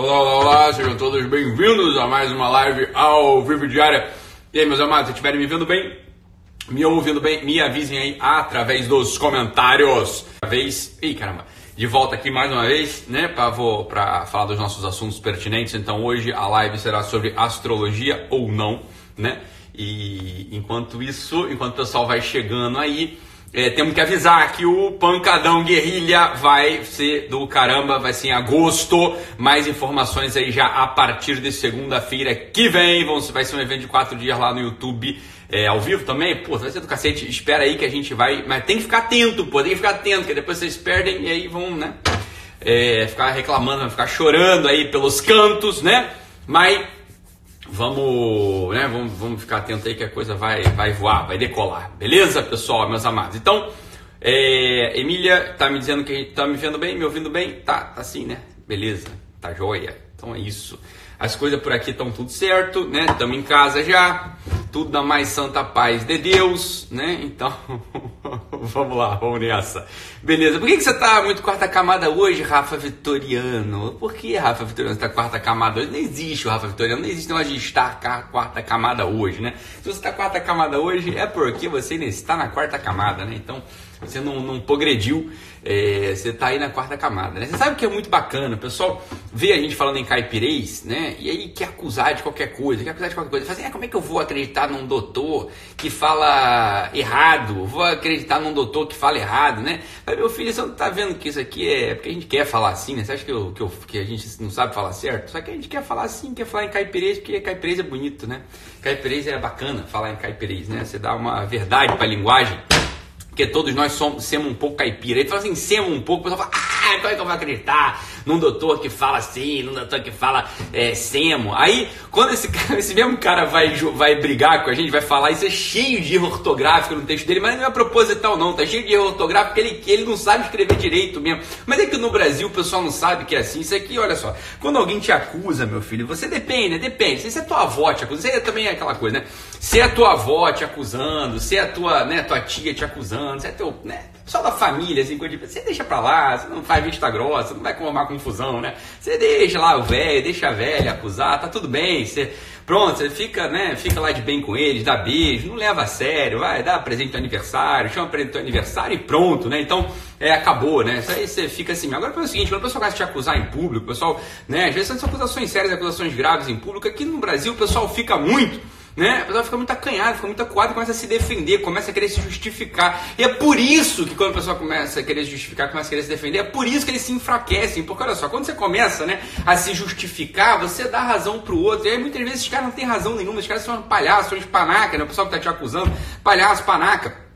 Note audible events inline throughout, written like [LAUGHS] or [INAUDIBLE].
Olá, olá, olá, sejam todos bem-vindos a mais uma live ao vivo diária. E aí, meus amados, se estiverem me vendo bem, me ouvindo bem, me avisem aí através dos comentários. Vez, ih, caramba, de volta aqui mais uma vez, né, para falar dos nossos assuntos pertinentes. Então, hoje a live será sobre astrologia ou não, né? E enquanto isso, enquanto o pessoal vai chegando aí, é, temos que avisar que o Pancadão Guerrilha vai ser do caramba, vai ser em agosto. Mais informações aí já a partir de segunda-feira que vem. Vão, vai ser um evento de quatro dias lá no YouTube. É, ao vivo também, pô, vai ser do cacete. Espera aí que a gente vai. Mas tem que ficar atento, pô, tem que ficar atento, que depois vocês perdem e aí vão, né? É, ficar reclamando, ficar chorando aí pelos cantos, né? Mas Vamos, né, vamos, vamos ficar atento aí que a coisa vai, vai voar, vai decolar. Beleza, pessoal, meus amados? Então, é, Emília tá me dizendo que tá me vendo bem, me ouvindo bem? Tá, tá sim, né? Beleza, tá joia. Então é isso. As coisas por aqui estão tudo certo, né? Estamos em casa já, tudo na mais santa paz de Deus, né? Então, [LAUGHS] [LAUGHS] vamos lá, vamos nessa. Beleza. Por que, que você tá muito quarta camada hoje, Rafa Vitoriano? Por que Rafa Vitoriano está quarta camada hoje? Não existe o Rafa Vitoriano, não existe negócio de estar quarta camada hoje, né? Se você está quarta camada hoje, é porque você ainda está na quarta camada, né? Então, você não, não progrediu, é, você está aí na quarta camada. Né? Você sabe que é muito bacana, o pessoal vê a gente falando em caipirês, né? E aí quer acusar de qualquer coisa, quer acusar de qualquer coisa. Fala assim, é, como é que eu vou acreditar num doutor que fala errado? Vou acreditar num doutor que fala errado, né? Mas, meu filho, você não está vendo que isso aqui é porque a gente quer falar assim, né? Você acha que, eu, que, eu, que a gente não sabe falar certo? Só que a gente quer falar assim, quer falar em caipirês, porque caipirês é bonito, né? Caipirês é bacana falar em caipirês, né? Você dá uma verdade para a linguagem porque todos nós somos, somos um pouco caipira. Ele fala assim, semos um pouco, o pessoal fala, ah, como é que eu vou acreditar num doutor que fala assim, num doutor que fala é, semo? Aí, quando esse, [LAUGHS] esse mesmo cara vai, vai brigar com a gente, vai falar, isso é cheio de erro ortográfico no texto dele, mas não é proposital não, tá cheio de erro ortográfico porque ele, ele não sabe escrever direito mesmo. Mas é que no Brasil o pessoal não sabe que é assim. Isso aqui, olha só, quando alguém te acusa, meu filho, você depende, né? Depende. Se é tua avó te acusa, você também é aquela coisa, né? Se é tua avó te acusando, se é tua, né, tua tia te acusando, se é teu, né, só da família, assim, você deixa pra lá, você não faz vista grossa, não vai formar confusão, né? Você deixa lá o velho, deixa a velha acusar, tá tudo bem, você, pronto, você fica, né, fica lá de bem com eles, dá beijo, não leva a sério, vai, dá presente do aniversário, chama presente do aniversário e pronto, né? Então, é, acabou, né? Isso aí você fica assim. Agora, é o seguinte, quando o pessoal começa a te acusar em público, o pessoal, né, às vezes são acusações sérias, acusações graves em público, aqui no Brasil o pessoal fica muito né? A pessoa fica muito acanhada, fica muito acuada, começa a se defender, começa a querer se justificar. E é por isso que quando a pessoa começa a querer se justificar, começa a querer se defender, é por isso que eles se enfraquecem. Porque olha só, quando você começa né, a se justificar, você dá razão pro outro. E aí muitas vezes os caras não têm razão nenhuma, os caras são palhaços, são panaca, né? O pessoal que tá te acusando, palhaço, panaca.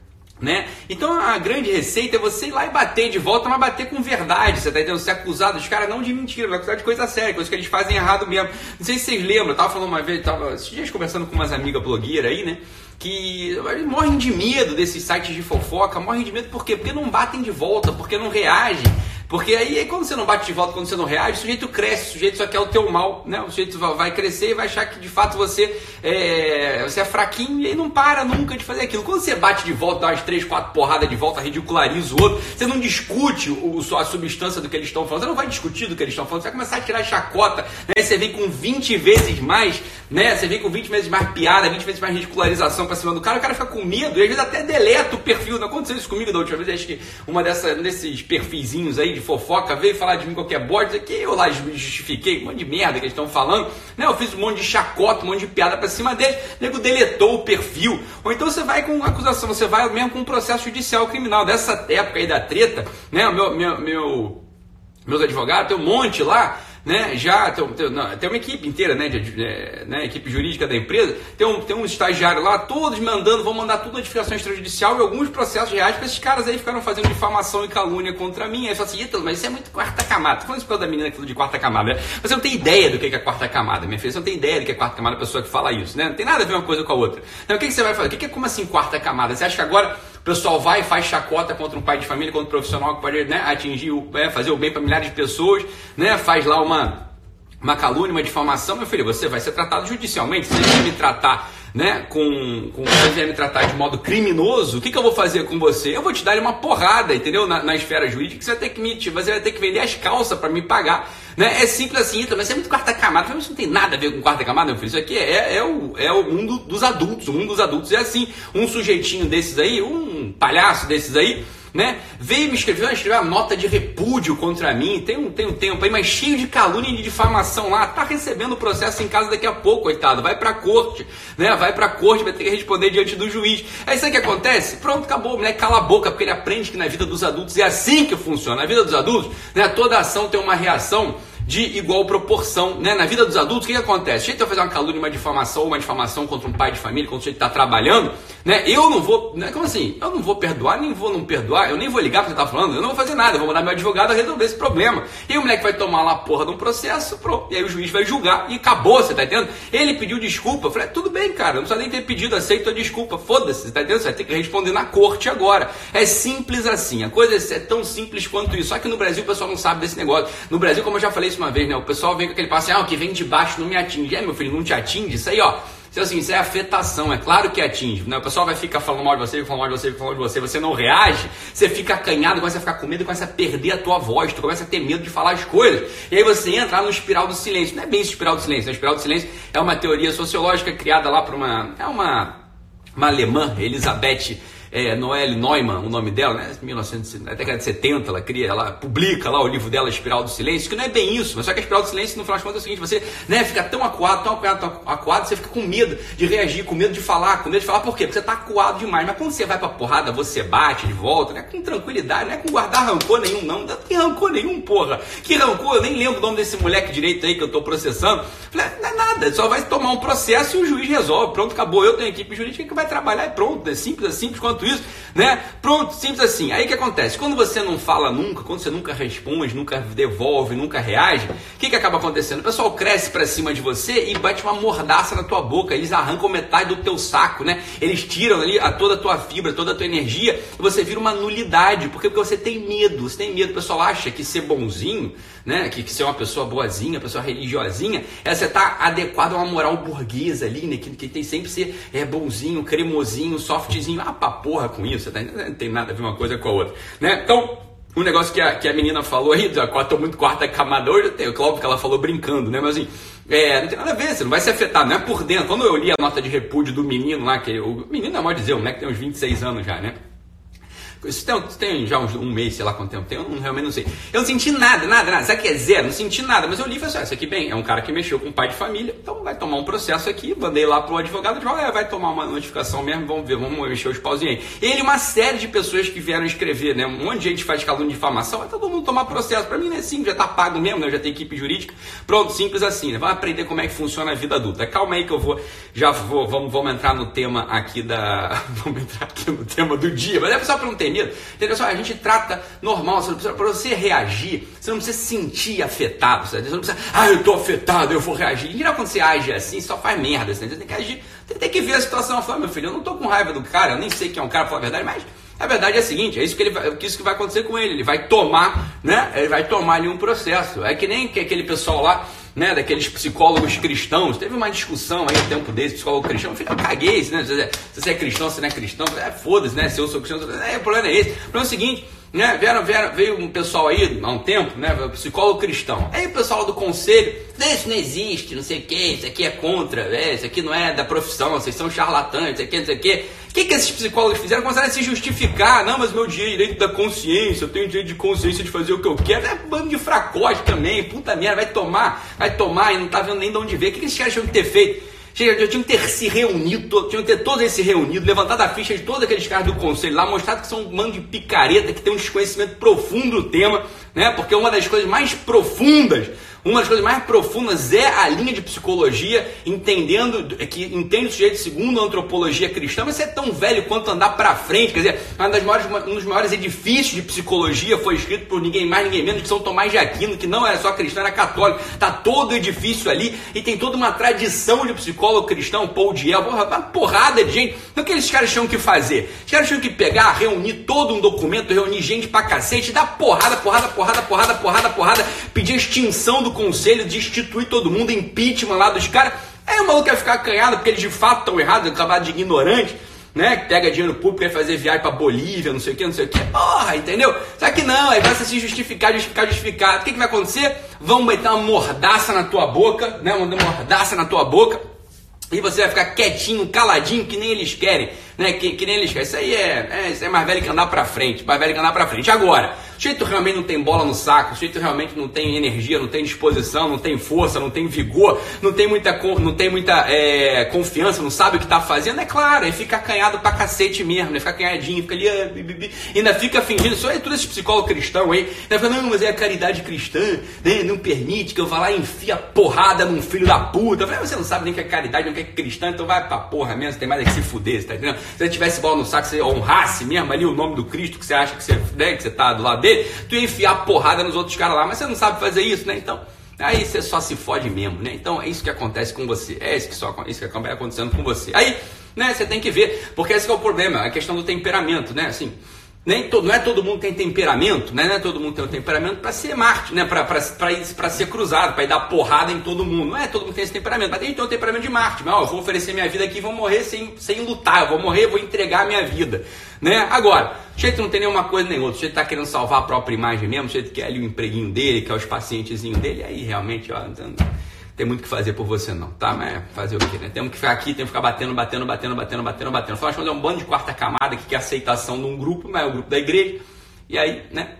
Né? Então a grande receita é você ir lá e bater de volta, mas bater com verdade. Você tá entendendo? Ser acusado dos caras não de mentira, vai acusar de coisa séria, coisa que eles fazem errado mesmo. Não sei se vocês lembram, eu tava falando uma vez, tava esses dias conversando com umas amigas blogueiras aí, né? Que morrem de medo desses sites de fofoca, morrem de medo por quê? Porque não batem de volta, porque não reagem. Porque aí, quando você não bate de volta, quando você não reage, o sujeito cresce, o sujeito só quer o teu mal, né? O sujeito vai crescer e vai achar que de fato você é, você é fraquinho e aí não para nunca de fazer aquilo. Quando você bate de volta, dá umas três, quatro porradas de volta, ridiculariza o outro, você não discute o, a substância do que eles estão falando, você não vai discutir do que eles estão falando, você vai começar a tirar chacota, né? Você vem com 20 vezes mais, né? Você vem com 20 vezes mais piada, 20 vezes mais ridicularização pra cima do cara, o cara fica com medo e às vezes até deleta o perfil. Não aconteceu isso comigo da última vez, acho que uma dessa, desses perfizinhos aí de fofoca veio falar de mim qualquer bosta, que eu lá justifiquei, um monte de merda que eles estão falando, né? Eu fiz um monte de chacota, um monte de piada pra cima deles, o nego deletou o perfil. Ou então você vai com acusação, você vai mesmo com um processo judicial criminal. Dessa época aí da treta, né? Meu, meu, meu meus advogados, tem um monte lá né? Já tem, tem, não, tem uma equipe inteira, né? De, de, né? Equipe jurídica da empresa, tem um, tem um estagiário lá, todos mandando, vão mandar tudo notificação extrajudicial e alguns processos reais para esses caras aí ficaram fazendo difamação e calúnia contra mim. Aí fala assim, mas isso é muito quarta camada. Tô falando isso por causa da menina que falou de quarta camada, né? Você não tem ideia do que é quarta camada, minha filha. Você não tem ideia do que é quarta camada a pessoa que fala isso, né? Não tem nada a ver uma coisa com a outra. Então o que, que você vai fazer? O que, que é como assim quarta camada? Você acha que agora o pessoal vai e faz chacota contra um pai de família, contra um profissional que pode né, atingir, é, fazer o bem para milhares de pessoas, né? Faz lá uma uma calúnia, uma difamação, meu filho, você vai ser tratado judicialmente. Se você me tratar né, com, com você vier me tratar de modo criminoso, o que, que eu vou fazer com você? Eu vou te dar uma porrada, entendeu? Na, na esfera jurídica, você vai ter que me, você vai ter que vender as calças para me pagar. Né? É simples assim, mas é muito quarta camada. Isso não tem nada a ver com quarta camada, meu filho. Isso aqui é, é, o, é o mundo dos adultos. O mundo dos adultos é assim. Um sujeitinho desses aí, um palhaço desses aí, né? Veio me escrever, escreveu uma nota de repúdio contra mim, tem um, tem um tempo aí, mas cheio de calúnia e de difamação lá, tá recebendo o processo em casa daqui a pouco, coitado, vai pra corte, né? Vai pra corte, vai ter que responder diante do juiz. Aí sabe o que acontece? Pronto, acabou, o moleque cala a boca, porque ele aprende que na vida dos adultos é assim que funciona. Na vida dos adultos, né, toda ação tem uma reação de igual proporção. Né? Na vida dos adultos, o que, que acontece? Gente vai fazer uma calúnia, uma difamação, uma difamação contra um pai de família, contra o que está trabalhando, né? eu não vou. Né? Como assim? Eu não vou perdoar, nem vou não perdoar, eu nem vou ligar você está falando, eu não vou fazer nada, eu vou mandar meu advogado resolver esse problema. E o moleque vai tomar lá a porra de um processo, pronto. E aí o juiz vai julgar e acabou, você tá entendendo? Ele pediu desculpa. Eu falei, tudo bem, cara, não precisa nem ter pedido, aceito a desculpa, foda-se, você tá entendendo? Você vai ter que responder na corte agora. É simples assim, a coisa é tão simples quanto isso. Só que no Brasil o pessoal não sabe desse negócio. No Brasil, como eu já falei isso uma vez, né? O pessoal vem com aquele passo assim, ah, o que vem de baixo não me atinge. É, meu filho, não te atinge? Isso aí, ó. Isso, assim, isso é afetação, é claro que atinge. Né? O pessoal vai ficar falando mal de você, falando mal de você, falando mal de você, você não reage, você fica acanhado, começa a ficar com medo, começa a perder a tua voz, tu começa a ter medo de falar as coisas. E aí você entra no espiral do silêncio. Não é bem espiral do silêncio, né? espiral do silêncio é uma teoria sociológica criada lá por uma. É uma, uma alemã, Elizabeth é, Noelle Neumann, o nome dela, né? 1900, na década de 70, ela cria, ela publica lá o livro dela, Espiral do Silêncio, que não é bem isso, mas só que a Espiral do Silêncio, no final das contas, é o seguinte, você né, fica tão acuado, tão acuado, tão acuado, você fica com medo de reagir, com medo de falar, com medo de falar, por quê? Porque você está acuado demais, mas quando você vai pra porrada, você bate de volta, né? Com tranquilidade, não é com guardar rancor nenhum, não, não tem rancor nenhum, porra. Que rancor, eu nem lembro o nome desse moleque direito aí que eu tô processando. Falei, não é nada, só vai tomar um processo e o juiz resolve, pronto, acabou, eu tenho equipe jurídica que vai trabalhar e pronto, é simples, é simples quanto isso, né? Pronto, simples assim. Aí o que acontece? Quando você não fala nunca, quando você nunca responde, nunca devolve, nunca reage, o que, que acaba acontecendo? O pessoal cresce para cima de você e bate uma mordaça na tua boca. Eles arrancam metade do teu saco, né? Eles tiram ali a toda a tua fibra, toda a tua energia e você vira uma nulidade. Porque, porque você tem medo, você tem medo. O pessoal acha que ser bonzinho, né? Que, que ser uma pessoa boazinha, pessoa religiosinha, é você tá adequado a uma moral burguesa ali, né? Que, que tem sempre ser é, bonzinho, cremosinho, softzinho. Ah, pra porra com isso, tá? não tem nada a ver uma coisa com a outra. Né? Então, um negócio que a, que a menina falou aí, já estou muito quarta camada hoje, eu tenho, claro que ela falou brincando, né? Mas assim, é, não tem nada a ver, você não vai se afetar, não é por dentro. Quando eu li a nota de repúdio do menino lá, que o menino é mal dizer, o moleque tem uns 26 anos já, né? Isso tem, tem já um mês, sei lá quanto tempo tem, eu não, realmente não sei. Eu não senti nada, nada, nada. Sabe que é zero? Não senti nada. Mas eu li e falei assim: ah, isso aqui bem, é um cara que mexeu com um pai de família, então vai tomar um processo aqui. Mandei lá pro advogado, de é, vai tomar uma notificação mesmo, vamos ver, vamos mexer os pauzinhos aí. Ele uma série de pessoas que vieram escrever, né? Um monte de gente faz calúnia de difamação, vai todo mundo tomar processo. Pra mim, né, sim, já tá pago mesmo, né? Eu já tenho equipe jurídica. Pronto, simples assim, né? Vamos aprender como é que funciona a vida adulta. Calma aí que eu vou, já vou, vamos, vamos entrar no tema aqui da. [LAUGHS] vamos entrar aqui no tema do dia, mas é só pra não ter medo. Entendeu? Só a gente trata normal. Para você reagir, você não precisa se sentir afetado. Você não precisa, ah, eu estou afetado, eu vou reagir. Geral, quando você age assim, só faz merda. Você tem que agir, você tem que ver a situação e falar, meu filho, eu não estou com raiva do cara, eu nem sei quem é um cara, para falar a verdade, mas a verdade é a seguinte, é isso que, ele vai, isso que vai acontecer com ele. Ele vai tomar, né? Ele vai tomar ali um processo. É que nem que aquele pessoal lá né, daqueles psicólogos cristãos. Teve uma discussão aí no tempo desse, psicólogo cristão. Eu caguei, né? Se você é cristão, se não é cristão, é, foda-se, né? Se eu sou cristão, é, o problema é esse. O problema é o seguinte, né? Vieram, vieram, veio um pessoal aí há um tempo, né? Psicólogo cristão. Aí o pessoal do conselho, isso não existe, não sei o que, isso aqui é contra, é, isso aqui não é da profissão, vocês são charlatães, isso aqui, não sei o que. O que, que esses psicólogos fizeram? Começaram a se justificar. Não, mas meu direito da consciência, eu tenho direito de consciência de fazer o que eu quero. É bando de fracote também. Puta merda, vai tomar, vai tomar e não tá vendo nem de onde ver. O que, que esses caras tinham que ter feito? Já tinham que ter se reunido, tinham que ter todos eles se reunido, levantado a ficha de todos aqueles caras do conselho lá, mostrado que são um mano de picareta, que tem um desconhecimento profundo do tema, né? Porque uma das coisas mais profundas uma das coisas mais profundas é a linha de psicologia, entendendo que entende o sujeito segundo a antropologia cristã, mas é tão velho quanto andar para frente. Quer dizer, maiores, um dos maiores edifícios de psicologia foi escrito por ninguém mais, ninguém menos que São Tomás de Aquino, que não era só cristão, era católico. Tá todo o edifício ali e tem toda uma tradição de psicólogo cristão, Paul Diel, uma porrada de gente. Então o que esses caras tinham que fazer? Os caras tinham que pegar, reunir todo um documento, reunir gente pra cacete, dar porrada, porrada, porrada, porrada, porrada, porrada, pedir extinção do conselho, destituir todo mundo, impeachment lá dos caras Aí o maluco quer ficar acanhado porque eles de fato estão errados, acabar de ignorante né? Que pega dinheiro público quer fazer viagem pra Bolívia, não sei o que, não sei o que. Porra, entendeu? Só que não, aí vai se justificar, justificar, justificar. O que, que vai acontecer? Vão meter uma mordaça na tua boca, né? Uma mordaça na tua boca. E você vai ficar quietinho, caladinho, que nem eles querem, né? Que, que nem eles querem. Isso aí é, é, isso é mais velho que andar pra frente, mais velho que andar pra frente. Agora, o sujeito realmente não tem bola no saco, o sujeito realmente não tem energia, não tem disposição, não tem força, não tem vigor, não tem muita, não tem muita é, confiança, não sabe o que está fazendo, é claro, aí fica acanhado pra cacete mesmo, né? Fica acanhadinho, fica ali, ah, ainda fica fingindo, só é tudo esse psicólogo cristão aí, né? Fala, não, mas é a caridade cristã, né? Não permite que eu vá lá e enfia porrada num filho da puta. Falei, você não sabe nem que é caridade, nem que é cristã, então vai pra porra mesmo, tem mais é que se fuder, tá entendendo? Se você tivesse bola no saco, você honrasse mesmo ali o nome do Cristo que você acha que você, né, que você tá do lado dele, dele, tu ia enfiar porrada nos outros caras lá, mas você não sabe fazer isso, né? Então, aí você só se fode mesmo, né? Então é isso que acontece com você, é isso que, só, isso que acaba acontecendo com você. Aí, né, você tem que ver, porque esse é o problema, a questão do temperamento, né? Assim, nem todo, não é todo mundo tem temperamento, né? Não é todo mundo tem um temperamento para ser Marte, né? Para ser cruzado, para ir dar porrada em todo mundo. Não é todo mundo tem esse temperamento, mas tem, um temperamento de Marte. Mas, ó, eu vou oferecer minha vida aqui vou morrer sem, sem lutar. Eu vou morrer, vou entregar a minha vida, né? Agora, o jeito não tem nenhuma coisa nem outra. O jeito tá querendo salvar a própria imagem mesmo, o jeito quer ali o empreguinho dele, quer os pacientezinhos dele, aí realmente, ó, tem muito que fazer por você não, tá? Mas fazer o quê, né? Temos que ficar aqui, temos que ficar batendo, batendo, batendo, batendo, batendo, batendo. Afinal, quando é um bando de quarta camada que quer aceitação de um grupo, mas é o grupo da igreja. E aí, né?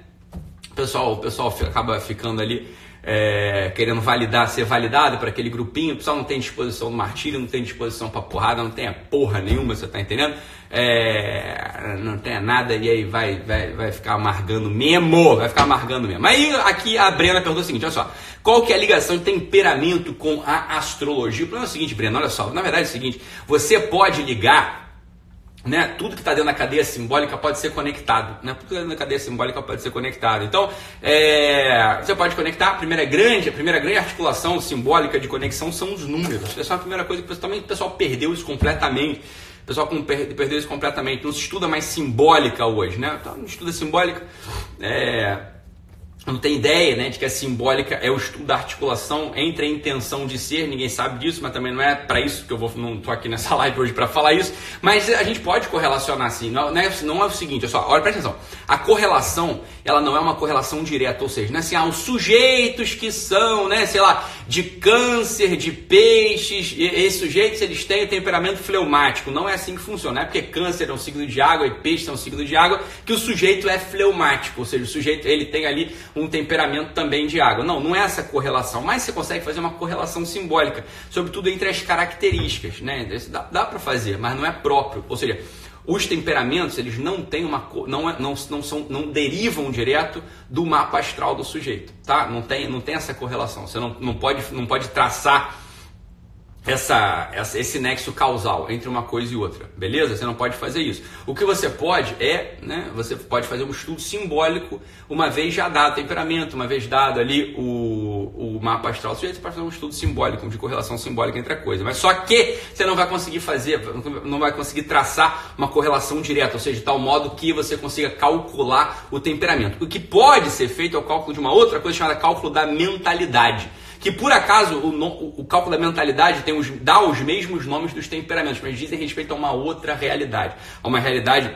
O pessoal, o pessoal acaba ficando ali é, querendo validar, ser validado para aquele grupinho, o pessoal não tem disposição do martírio, não tem disposição para porrada, não tem a porra nenhuma, você tá entendendo? É, não tem nada e aí vai, vai, vai ficar amargando mesmo, vai ficar amargando mesmo. Aí aqui a Brena perguntou o seguinte, olha só, qual que é a ligação de temperamento com a astrologia? O problema é o seguinte, Brena, olha só, na verdade é o seguinte, você pode ligar né? Tudo que está dentro da cadeia simbólica pode ser conectado. Né? Tudo está dentro da cadeia simbólica pode ser conectado. Então, é, você pode conectar. A primeira grande, a primeira grande articulação simbólica de conexão são os números. Essa é a primeira coisa que também o pessoal perdeu isso completamente. O pessoal perdeu isso completamente. Não se estuda mais simbólica hoje, né? Então, não estuda simbólica. É, não tem ideia né, de que a simbólica é o estudo da articulação entre a intenção de ser, ninguém sabe disso, mas também não é para isso que eu vou, não estou aqui nessa [LAUGHS] live hoje para falar isso, mas a gente pode correlacionar assim, não, é, não é o seguinte, olha só, olha, presta atenção, a correlação, ela não é uma correlação direta, ou seja, não é assim, ah, os sujeitos que são, né, sei lá, de câncer, de peixes, esses sujeitos eles têm o temperamento fleumático, não é assim que funciona, é porque câncer é um signo de água e peixe é um signo de água que o sujeito é fleumático, ou seja, o sujeito ele tem ali um temperamento também de água. Não, não é essa correlação, mas você consegue fazer uma correlação simbólica, sobretudo entre as características, né? Dá, dá para fazer, mas não é próprio. Ou seja, os temperamentos eles não têm uma não, é, não, não são não derivam direto do mapa astral do sujeito, tá? Não tem não tem essa correlação. Você não, não pode não pode traçar essa, essa, esse nexo causal entre uma coisa e outra, beleza? Você não pode fazer isso. O que você pode é, né, você pode fazer um estudo simbólico uma vez já dado o temperamento, uma vez dado ali o, o mapa astral, você pode fazer um estudo simbólico, de correlação simbólica entre a coisa. Mas só que você não vai conseguir fazer, não vai conseguir traçar uma correlação direta, ou seja, de tal modo que você consiga calcular o temperamento. O que pode ser feito é o cálculo de uma outra coisa chamada cálculo da mentalidade que por acaso o, o, o cálculo da mentalidade tem os, dá os mesmos nomes dos temperamentos, mas dizem respeito a uma outra realidade, a uma realidade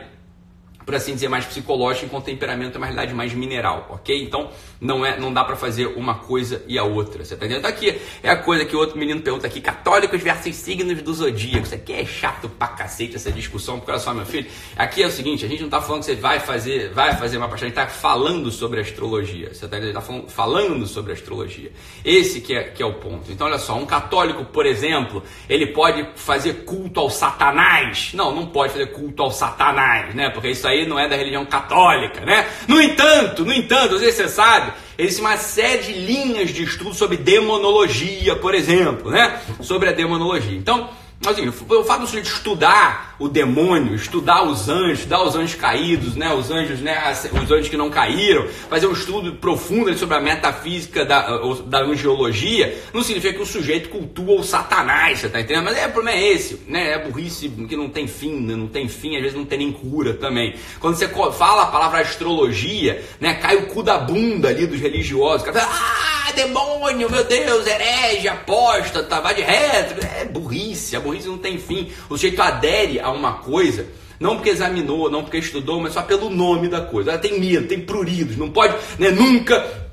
por assim dizer, mais psicológica, enquanto temperamento é uma realidade mais mineral, ok? Então não é, não dá para fazer uma coisa e a outra. Você tá entendendo? Tá aqui é a coisa que o outro menino pergunta aqui: católicos versus signos do zodíaco. Isso aqui é chato pra cacete essa discussão, porque olha só, meu filho, aqui é o seguinte: a gente não tá falando que você vai fazer, vai fazer uma paixão, a gente tá falando sobre astrologia. Você tá, tá falando, falando sobre astrologia. Esse que é, que é o ponto. Então, olha só, um católico, por exemplo, ele pode fazer culto ao Satanás. Não, não pode fazer culto ao Satanás, né? Porque isso aí aí não é da religião católica, né? No entanto, no entanto, sei se você sabe, existe uma série de linhas de estudo sobre demonologia, por exemplo, né? Sobre a demonologia. Então, assim, o fato do sujeito estudar o demônio, estudar os anjos, estudar os anjos caídos, né, os anjos, né, os anjos que não caíram, fazer um estudo profundo sobre a metafísica da, da angiologia, não significa que o sujeito cultua o satanás, você tá entendendo? Mas é, o problema é esse, né, é burrice que não tem fim, né, não tem fim, às vezes não tem nem cura também. Quando você fala a palavra astrologia, né, cai o cu da bunda ali dos religiosos, cara, ah, demônio, meu Deus, herege, aposta, tá, vai de reto. É burrice, a burrice não tem fim. O sujeito adere a uma coisa não porque examinou, não porque estudou, mas só pelo nome da coisa. Ela tem medo, tem pruridos, não pode né, nunca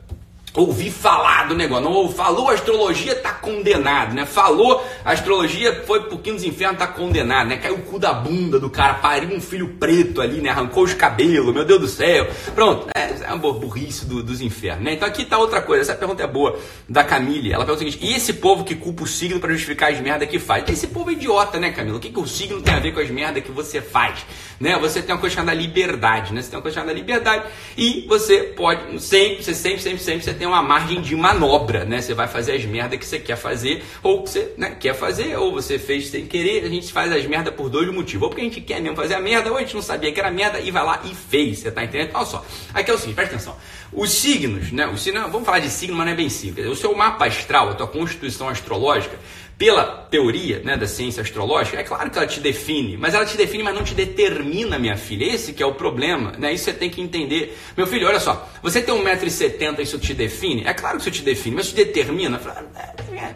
ouvi falar do negócio. Não falou astrologia, tá condenado, né? Falou astrologia, foi pro quinto dos infernos, tá condenado, né? Caiu o cu da bunda do cara, pariu um filho preto ali, né? Arrancou os cabelos, meu Deus do céu. Pronto, é, é uma burrice do, dos infernos, né? Então aqui tá outra coisa, essa pergunta é boa, da Camille. Ela pergunta o seguinte, e esse povo que culpa o signo para justificar as merdas que faz? Esse povo é idiota, né, Camila? O que, que o signo tem a ver com as merdas que você faz? Né? Você tem uma coisa chamada liberdade, né? Você tem uma coisa chamada liberdade e você pode, sempre, você sempre, sempre, sempre, você tem uma margem de manobra, né? Você vai fazer as merdas que você quer fazer ou que você né, quer fazer ou você fez sem querer. A gente faz as merdas por dois motivos. Ou porque a gente quer mesmo fazer a merda ou a gente não sabia que era merda e vai lá e fez. Você tá entendendo? Olha só. Aqui é o seguinte, presta atenção. Os signos, né? Os signos, vamos falar de signo, mas não é bem simples. O seu mapa astral, a tua constituição astrológica, pela teoria né, da ciência astrológica, é claro que ela te define, mas ela te define, mas não te determina, minha filha. Esse que é o problema, né? Isso você tem que entender. Meu filho, olha só, você tem 1,70m, isso te define? É claro que isso te define, mas te determina? É,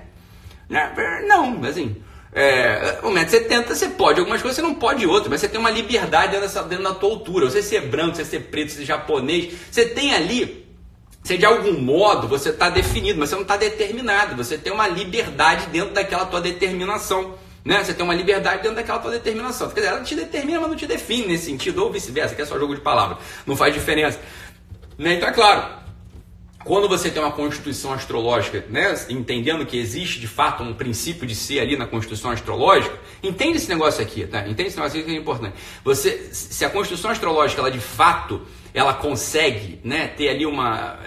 é, é, não, assim, é, 1,70m você pode algumas coisas, você não pode outras, mas você tem uma liberdade dentro, dessa, dentro da tua altura. Você ser branco, você ser preto, você ser japonês, você tem ali se de algum modo você está definido, mas você não está determinado. Você tem uma liberdade dentro daquela tua determinação. Né? Você tem uma liberdade dentro daquela tua determinação. Quer dizer, ela te determina, mas não te define nesse sentido, ou vice-versa, que é só jogo de palavras. Não faz diferença. Né? Então é claro, quando você tem uma constituição astrológica, né, entendendo que existe de fato um princípio de ser ali na constituição astrológica, entende esse negócio aqui, tá? Entende esse negócio aqui que é importante. Você, se a constituição astrológica, ela de fato, ela consegue, né, ter ali uma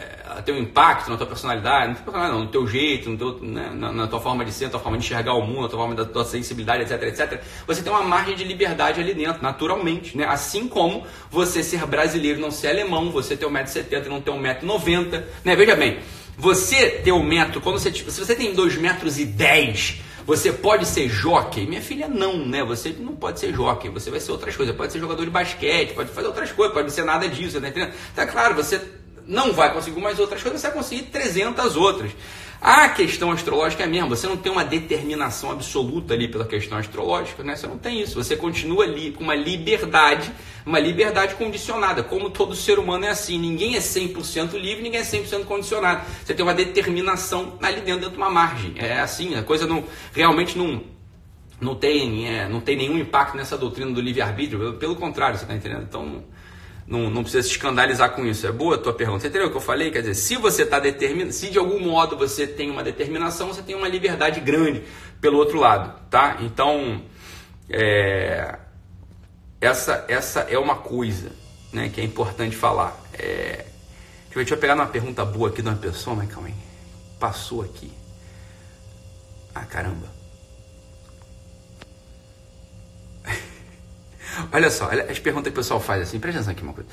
ter um impacto na tua personalidade, não, no teu jeito, no teu, né, na, na, tua forma de ser, na tua forma de enxergar o mundo, na tua forma da tua sensibilidade, etc, etc. Você tem uma margem de liberdade ali dentro, naturalmente, né? Assim como você ser brasileiro não ser alemão, você ter 1,70m e não ter 1,90m, né? Veja bem, você ter um metro, quando você, se você tem 2 metros e 10 você pode ser jockey? Minha filha, não, né? Você não pode ser jockey, você vai ser outras coisas. Pode ser jogador de basquete, pode fazer outras coisas, pode ser nada disso, entendendo? Tá claro, você não vai conseguir mais outras coisas, você vai conseguir 300 outras. A questão astrológica é mesmo, você não tem uma determinação absoluta ali pela questão astrológica, né? Você não tem isso, você continua ali com uma liberdade, uma liberdade condicionada, como todo ser humano é assim, ninguém é 100% livre, ninguém é 100% condicionado. Você tem uma determinação ali dentro, dentro de uma margem. É assim, a coisa não realmente não não tem, é, não tem nenhum impacto nessa doutrina do livre-arbítrio, pelo contrário, você está entendendo? Então, não, não precisa se escandalizar com isso. É boa a tua pergunta. Você entendeu o que eu falei? Quer dizer, se você está determinado, se de algum modo você tem uma determinação, você tem uma liberdade grande pelo outro lado, tá? Então, é, essa, essa é uma coisa né, que é importante falar. É, deixa, eu, pegar uma pergunta boa aqui de uma pessoa, mas calma aí. Passou aqui. Ah, caramba. Olha só, as perguntas que o pessoal faz assim, presta atenção aqui uma coisa.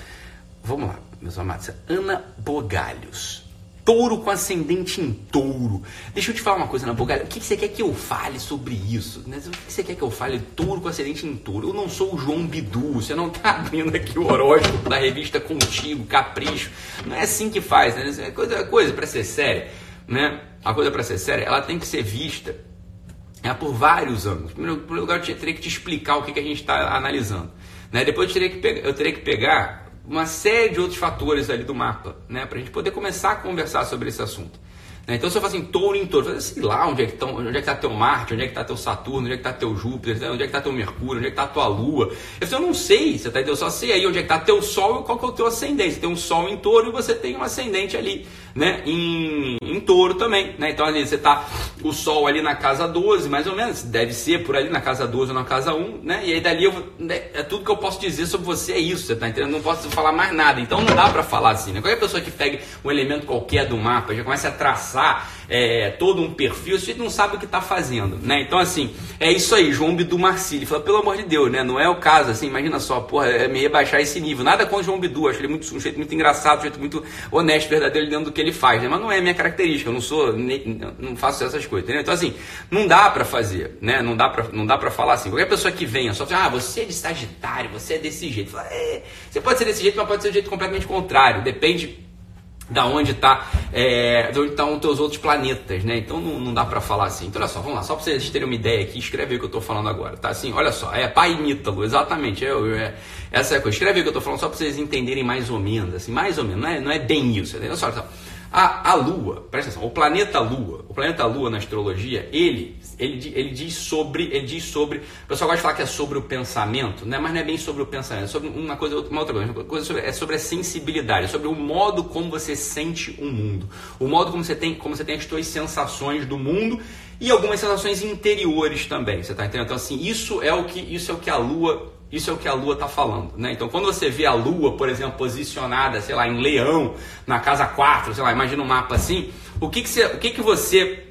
Vamos lá, meus amados. Ana Bogalhos. Touro com ascendente em touro. Deixa eu te falar uma coisa, Ana Bogalhos. O que você quer que eu fale sobre isso? Né? O que você quer que eu fale? Touro com ascendente em touro. Eu não sou o João Bidu. Você não está [LAUGHS] abrindo aqui o horóscopo da revista Contigo, Capricho. Não é assim que faz, né? É coisa, coisa para ser séria, né? A coisa para ser séria, ela tem que ser vista é, por vários ângulos. Primeiro, primeiro lugar, eu teria que te explicar o que, que a gente está analisando. Né? Depois eu teria, que pegar, eu teria que pegar uma série de outros fatores ali do mapa, né? para a gente poder começar a conversar sobre esse assunto. Né? Então, se eu falo assim, touro em touro, eu sei lá onde é que está é tá teu Marte, onde é que está teu Saturno, onde é que está teu Júpiter, onde é que está teu Mercúrio, onde é que está tua Lua. Eu, eu não sei, você tá, eu só sei aí onde é que está teu Sol e qual que é o teu ascendente. Você tem um Sol em touro e você tem um ascendente ali, né? Em, em touro também, né? Então, ali você está o Sol ali na casa 12, mais ou menos, deve ser por ali na casa 12 ou na casa 1, né? E aí dali eu, né, é tudo que eu posso dizer sobre você é isso, você tá entendendo? Não posso falar mais nada. Então não dá para falar assim, né? Qualquer pessoa que pegue um elemento qualquer do mapa, já começa a traçar é, todo um perfil, a gente não sabe o que está fazendo, né? Então, assim, é isso aí, João Bidu Marcílio. Fala, pelo amor de Deus, né? Não é o caso, assim, imagina só, porra, é me rebaixar esse nível. Nada com o João Bidu, acho ele muito, um jeito muito engraçado, um jeito muito honesto, verdadeiro dentro do que ele faz, né? Mas não é minha característica, eu não sou, não faço essas coisas, entendeu? Então, assim, não dá para fazer, né? Não dá para não dá para falar assim. Qualquer pessoa que venha só ah, você é de Sagitário, você é desse jeito. Fala, é, você pode ser desse jeito, mas pode ser de jeito completamente contrário. Depende da onde está é, de onde estão os teus outros planetas, né? Então não, não dá para falar assim. Então olha só, vamos lá, só para vocês terem uma ideia aqui, escreve aí o que eu estou falando agora, tá? Assim, olha só, é pai Nítalo, exatamente, é, é, essa é a coisa. Escreve aí o que eu estou falando só para vocês entenderem mais ou menos, assim, mais ou menos, não é, não é bem isso, entendeu? Olha só, a, a Lua, presta atenção, o planeta Lua, o planeta Lua na astrologia, ele, ele, ele diz sobre, ele diz sobre, o pessoal gosta de falar que é sobre o pensamento, né? mas não é bem sobre o pensamento, é sobre uma coisa, uma outra coisa, uma coisa sobre, é sobre a sensibilidade, é sobre o modo como você sente o mundo, o modo como você tem, como você tem as suas sensações do mundo e algumas sensações interiores também, você está entendendo? Então assim, isso é o que, isso é o que a Lua isso é o que a Lua está falando. Né? Então, quando você vê a Lua, por exemplo, posicionada, sei lá, em Leão, na casa 4, sei lá, imagina um mapa assim, o que, que, você, o que, que você.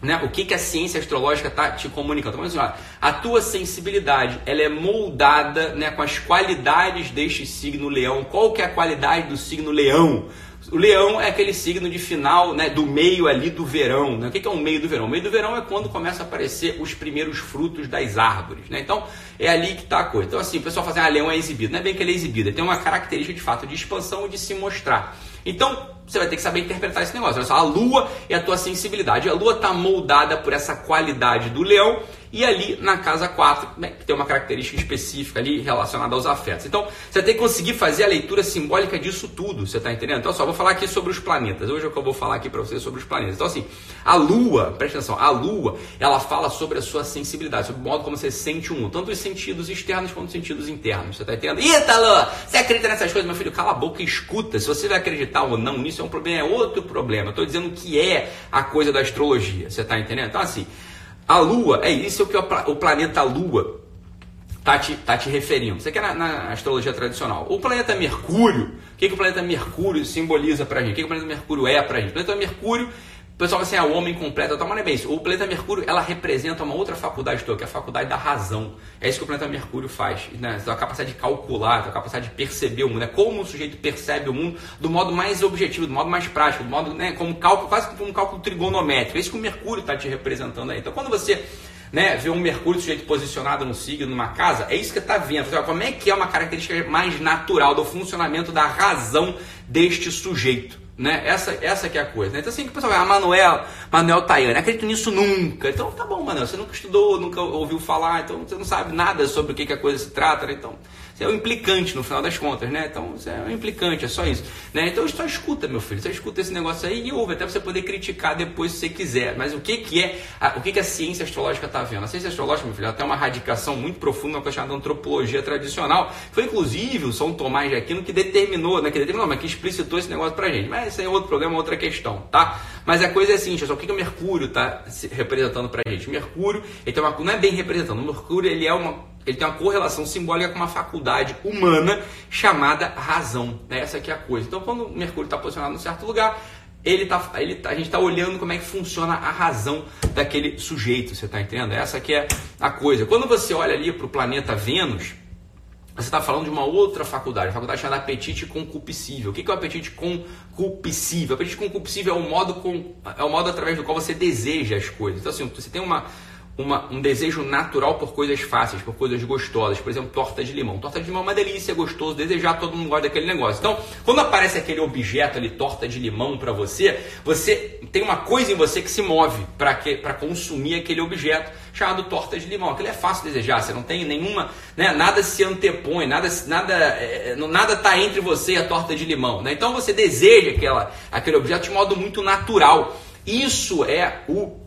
Né, o que, que a ciência astrológica está te comunicando? Então, assim, ó, a tua sensibilidade ela é moldada né, com as qualidades deste signo leão. Qual que é a qualidade do signo leão? O leão é aquele signo de final, né, do meio ali do verão. Né? O que é o meio do verão? O meio do verão é quando começa a aparecer os primeiros frutos das árvores. Né? Então, é ali que está a coisa. Então, assim, o pessoal fala assim, ah, leão é exibido. Não é bem que ele é exibido, ele tem uma característica de fato de expansão e de se mostrar. Então, você vai ter que saber interpretar esse negócio. Só, a lua é a tua sensibilidade. A lua está moldada por essa qualidade do leão e ali na casa 4, né, que tem uma característica específica ali relacionada aos afetos. Então, você tem que conseguir fazer a leitura simbólica disso tudo, você está entendendo? Então, só vou falar aqui sobre os planetas. Hoje é o que eu vou falar aqui para vocês sobre os planetas. Então, assim, a Lua, presta atenção, a Lua, ela fala sobre a sua sensibilidade, sobre o modo como você sente o mundo, tanto os sentidos externos quanto os sentidos internos. Você está entendendo? Ítalo, você acredita nessas coisas, meu filho? Cala a boca e escuta. Se você vai acreditar ou não nisso, é um problema, é outro problema. Estou dizendo que é a coisa da astrologia. Você está entendendo? Então, assim, a Lua, é isso que o planeta Lua está te, tá te referindo. Isso aqui é na, na, astrologia tradicional. O planeta Mercúrio, o que, que o planeta Mercúrio simboliza para a gente? O que, que o planeta Mercúrio é para a gente? O planeta Mercúrio pessoal assim, é o homem completo, tal, mas não é bem isso. O planeta Mercúrio, ela representa uma outra faculdade tua, que é a faculdade da razão. É isso que o planeta Mercúrio faz, né? A capacidade de calcular, a capacidade de perceber o mundo, é como o sujeito percebe o mundo do modo mais objetivo, do modo mais prático, do modo, né, como cálculo, quase como um cálculo trigonométrico. É isso que o Mercúrio está te representando aí. Então, quando você né, ver um Mercúrio sujeito posicionado no signo, numa casa, é isso que está vendo. Como é que é uma característica mais natural do funcionamento da razão deste sujeito? Né? Essa, essa que é a coisa. Né? Então assim, que o pessoal vai, ah, Manuel, Manuel Tayane, acredito nisso nunca. Então tá bom, Manuel, você nunca estudou, nunca ouviu falar, então você não sabe nada sobre o que, que a coisa se trata, né? Então é um implicante no final das contas, né? Então você é um implicante, é só isso. Né? Então só escuta, meu filho, você escuta esse negócio aí e ouve, até você poder criticar depois se você quiser. Mas o que, que é, a, o que, que a ciência astrológica está vendo? A ciência astrológica, meu filho, ela tem uma radicação muito profunda na coisa chamada antropologia tradicional. Foi inclusive o São Tomás de Aquino que determinou, né? Que determinou, mas que explicitou esse negócio pra gente. Mas aí é outro problema, outra questão, tá? Mas a coisa é assim, só o que, que o Mercúrio está representando pra gente? O Mercúrio, ele tem uma, não é bem representando, o Mercúrio ele é uma ele tem uma correlação simbólica com uma faculdade humana chamada razão. Né? Essa aqui é a coisa. Então, quando o Mercúrio está posicionado em certo lugar, ele tá, ele tá, a gente está olhando como é que funciona a razão daquele sujeito, você está entendendo? Essa aqui é a coisa. Quando você olha ali para o planeta Vênus, você está falando de uma outra faculdade, a faculdade chamada apetite concupiscível. O que é o apetite concupiscível? O apetite concupiscível é o modo, com, é o modo através do qual você deseja as coisas. Então, assim, você tem uma, uma, um desejo natural por coisas fáceis, por coisas gostosas. Por exemplo, torta de limão. Torta de limão é uma delícia, é gostoso, desejar, todo mundo gosta daquele negócio. Então, quando aparece aquele objeto ali, torta de limão para você, você tem uma coisa em você que se move para consumir aquele objeto chamado torta de limão. Aquilo é fácil de desejar, você não tem nenhuma, né, nada se antepõe, nada nada é, nada tá entre você e a torta de limão, né? Então você deseja aquela, aquele objeto de modo muito natural. Isso é o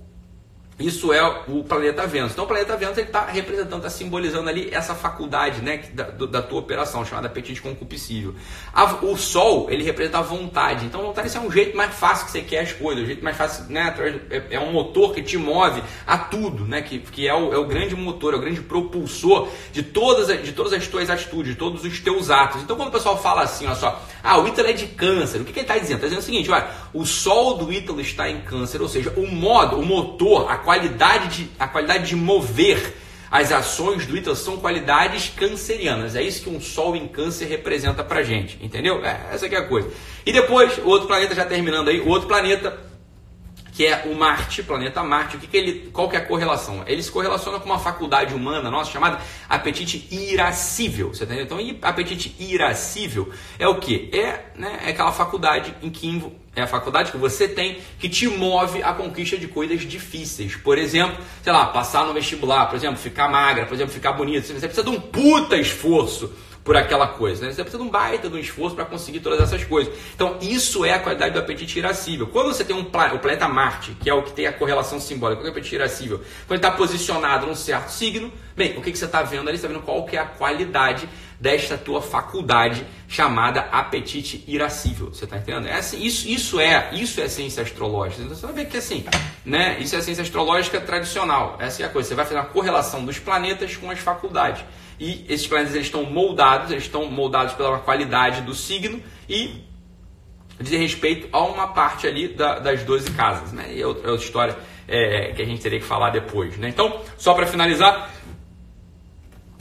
isso é o planeta Vênus. Então o planeta Vênus está representando, está simbolizando ali essa faculdade né, da, da tua operação, chamada apetite concupiscível. A, o Sol, ele representa a vontade. Então a vontade é um jeito mais fácil que você quer as coisas, o jeito mais fácil, né, é, é um motor que te move a tudo, né, que, que é, o, é o grande motor, é o grande propulsor de todas, as, de todas as tuas atitudes, de todos os teus atos. Então quando o pessoal fala assim, olha só, ah, o Ítalo é de câncer, o que, que ele está dizendo? Está dizendo o seguinte, olha, o Sol do Ítalo está em câncer, ou seja, o modo, o motor, a qualidade de, a qualidade de mover as ações do Ítalo são qualidades cancerianas. É isso que um Sol em câncer representa pra gente, entendeu? É, essa é a coisa. E depois, o outro planeta, já terminando aí, o outro planeta que é o Marte, planeta Marte. O que, que ele, qual que é a correlação? Ele se correlaciona com uma faculdade humana nossa chamada apetite irascível. Você tá Então, apetite irascível é o que? É, né, é aquela faculdade em que é a faculdade que você tem que te move à conquista de coisas difíceis. Por exemplo, sei lá, passar no vestibular, por exemplo, ficar magra, por exemplo, ficar bonita. Você precisa de um puta esforço por aquela coisa. Né? Você precisa de um baita de um esforço para conseguir todas essas coisas. Então, isso é a qualidade do apetite irascível. Quando você tem um o planeta Marte, que é o que tem a correlação simbólica com o apetite irascível, quando ele está posicionado num certo signo, bem, o que, que você está vendo ali? Você está vendo qual que é a qualidade desta tua faculdade chamada apetite irascível. Você está entendendo? É assim, isso, isso é isso é ciência astrológica. Então você vai ver que assim, né? Isso é ciência astrológica tradicional. Essa é a coisa. Você vai fazer uma correlação dos planetas com as faculdades. E esses planetas eles estão moldados, eles estão moldados pela qualidade do signo e diz respeito a uma parte ali da, das 12 casas. Né? E é outra, é outra história é, que a gente teria que falar depois. Né? Então, só para finalizar,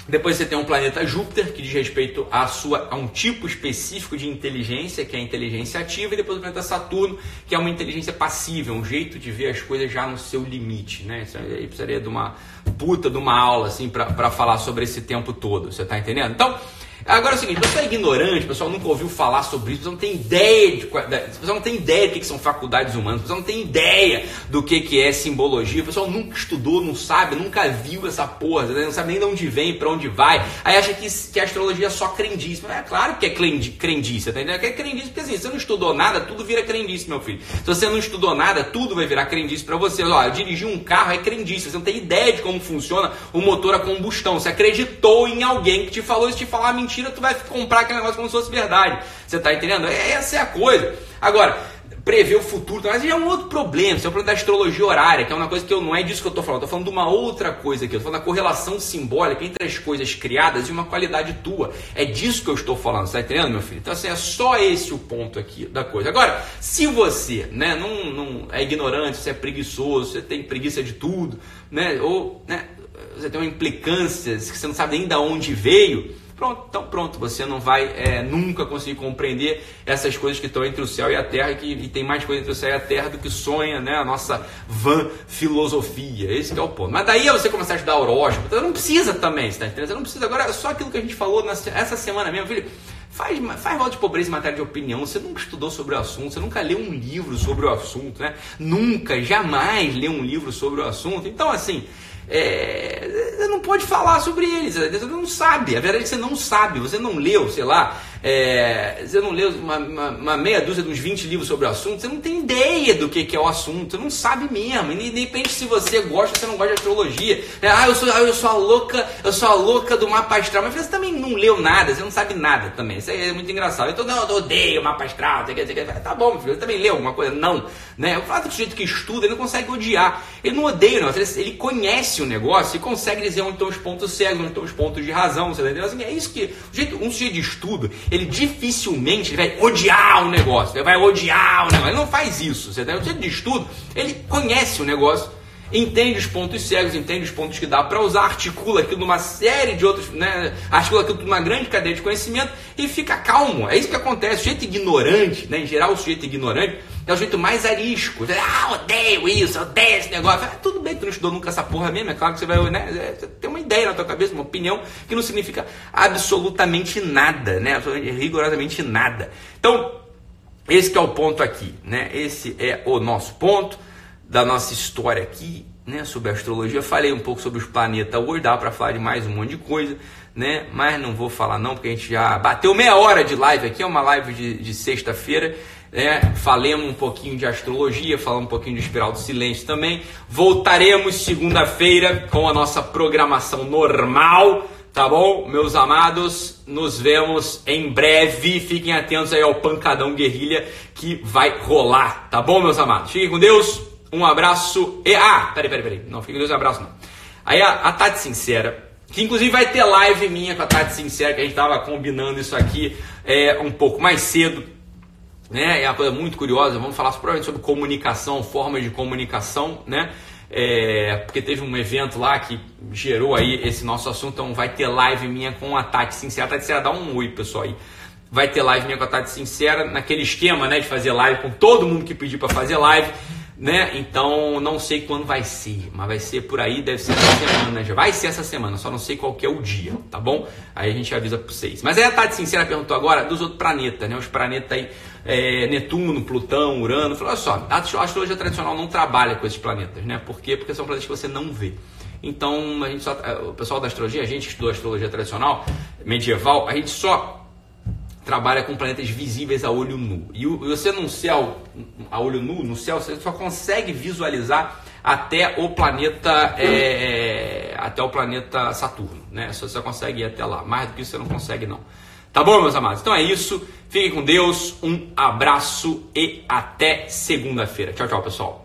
depois você tem um planeta Júpiter, que diz respeito a, sua, a um tipo específico de inteligência, que é a inteligência ativa, e depois o planeta Saturno, que é uma inteligência passiva, um jeito de ver as coisas já no seu limite. Né? Isso aí precisaria de uma puta de uma aula assim para falar sobre esse tempo todo, você está entendendo? Então, Agora é o seguinte, pessoal é ignorante, o pessoal nunca ouviu falar sobre isso, o pessoal não tem ideia de, pessoal não tem ideia do que, são faculdades humanas, o pessoal não tem ideia do que, que é simbologia, o pessoal nunca estudou, não sabe, nunca viu essa porra, não sabe nem de onde vem, para onde vai, aí acha que, que a astrologia é só crendice. É claro que é crendice, tá entendendo? Que é crendice, porque assim, você não estudou nada, tudo vira crendice, meu filho. Se você não estudou nada, tudo vai virar crendice para você. Ó, eu dirigi um carro, é crendice, você não tem ideia de como funciona o motor a combustão, você acreditou em alguém que te falou, se te falar mentira, tu vai comprar aquele negócio como se fosse verdade. Você está entendendo? É, essa é a coisa. Agora, prever o futuro, mas é um outro problema, isso é o problema da astrologia horária, que é uma coisa que eu não é disso que eu estou falando, estou falando de uma outra coisa aqui, eu falando da correlação simbólica entre as coisas criadas e uma qualidade tua. É disso que eu estou falando, você está entendendo, meu filho? Então, assim, é só esse o ponto aqui da coisa. Agora, se você né, não, não é ignorante, você é preguiçoso, você tem preguiça de tudo, né, ou né, você tem uma implicância que você não sabe nem de onde veio, Pronto, então pronto, você não vai é, nunca conseguir compreender essas coisas que estão entre o céu e a terra, que, e tem mais coisa entre o céu e a terra do que sonha né, a nossa van filosofia. Esse é o ponto. Mas daí você começar a estudar horóscopo, você não precisa também, você tá entendendo? Você não precisa. Agora, só aquilo que a gente falou nessa, essa semana mesmo, filho. Faz, faz volta de pobreza em matéria de opinião. Você nunca estudou sobre o assunto, você nunca leu um livro sobre o assunto, né? Nunca, jamais leu um livro sobre o assunto. Então, assim, é, não pode falar sobre eles, você não sabe. A verdade é que você não sabe, você não leu, sei lá, é, você não leu uma, uma, uma, meia dúzia dos 20 livros sobre o assunto, você não tem ideia do que, que é o assunto, não sabe mesmo. E de se você gosta, você não gosta de astrologia. É, ah, eu sou, ah, eu sou a louca, eu sou a louca do mapa astral. Mas você também não leu nada, você não sabe nada também. Isso é muito engraçado. Então, não, eu odeio o mapa astral, tá bom, filho, você também leu alguma coisa? Não. Né? O fato do sujeito que estuda, ele não consegue odiar. Ele não odeia, não. Ele, ele conhece o negócio e consegue dizer onde estão os pontos cegos, onde estão os pontos de razão. Você entendeu? Assim, é isso que. O um sujeito de estudo, ele dificilmente vai odiar o negócio, ele vai odiar o negócio. Ele não faz isso. Você tá? De estudo, ele conhece o negócio, entende os pontos cegos, entende os pontos que dá para usar, articula aquilo numa série de outros, né? articula aquilo numa grande cadeia de conhecimento e fica calmo. É isso que acontece. O sujeito ignorante, né? em geral, o sujeito ignorante é o jeito mais arisco. Ah, odeio isso, odeio esse negócio. Ah, tudo bem, tu não estudou nunca essa porra mesmo, é claro que você vai né, ter uma ideia na tua cabeça, uma opinião que não significa absolutamente nada, né? rigorosamente nada. Então, esse é o ponto aqui, né? Esse é o nosso ponto da nossa história aqui, né? Sobre astrologia. Falei um pouco sobre os planetas hoje, dá para falar de mais um monte de coisa, né? Mas não vou falar não, porque a gente já bateu meia hora de live aqui, é uma live de, de sexta-feira né? Falemos um pouquinho de astrologia, falamos um pouquinho de espiral do silêncio também. Voltaremos segunda-feira com a nossa programação normal, tá bom? Meus amados, nos vemos em breve. Fiquem atentos aí ao pancadão guerrilha que vai rolar, tá bom, meus amados? Fiquem com Deus. Um abraço e ah, peraí, peraí, peraí. Não, fiquem com Deus, um abraço não. Aí a, a Tati Sincera, que inclusive vai ter live minha com a Tati Sincera, que a gente estava combinando isso aqui é, um pouco mais cedo né? É uma coisa muito curiosa. Vamos falar provavelmente sobre comunicação, formas de comunicação, né? É, porque teve um evento lá que gerou aí esse nosso assunto, então vai ter live minha com a Tati Sincera. A Tati Sincera, dá um oi, pessoal aí. Vai ter live minha com a Tati Sincera, naquele esquema, né, de fazer live com todo mundo que pedir para fazer live né? Então não sei quando vai ser, mas vai ser por aí, deve ser essa semana já. Vai ser essa semana, só não sei qual é o dia, tá bom? Aí a gente avisa para vocês. Mas aí a Tati Sincera perguntou agora dos outros planetas, né? Os planetas aí, é, Netuno, Plutão, Urano. Falou, só, a astrologia tradicional não trabalha com esses planetas, né? Por quê? Porque são planetas que você não vê. Então, a gente só, o pessoal da astrologia, a gente que estudou astrologia tradicional, medieval, a gente só trabalha com planetas visíveis a olho nu. E você num céu, a olho nu, no céu, você só consegue visualizar até o planeta é, até o planeta Saturno, né? Você só consegue ir até lá. Mais do que isso você não consegue não. Tá bom, meus amados? Então é isso. Fiquem com Deus. Um abraço e até segunda-feira. Tchau, tchau, pessoal.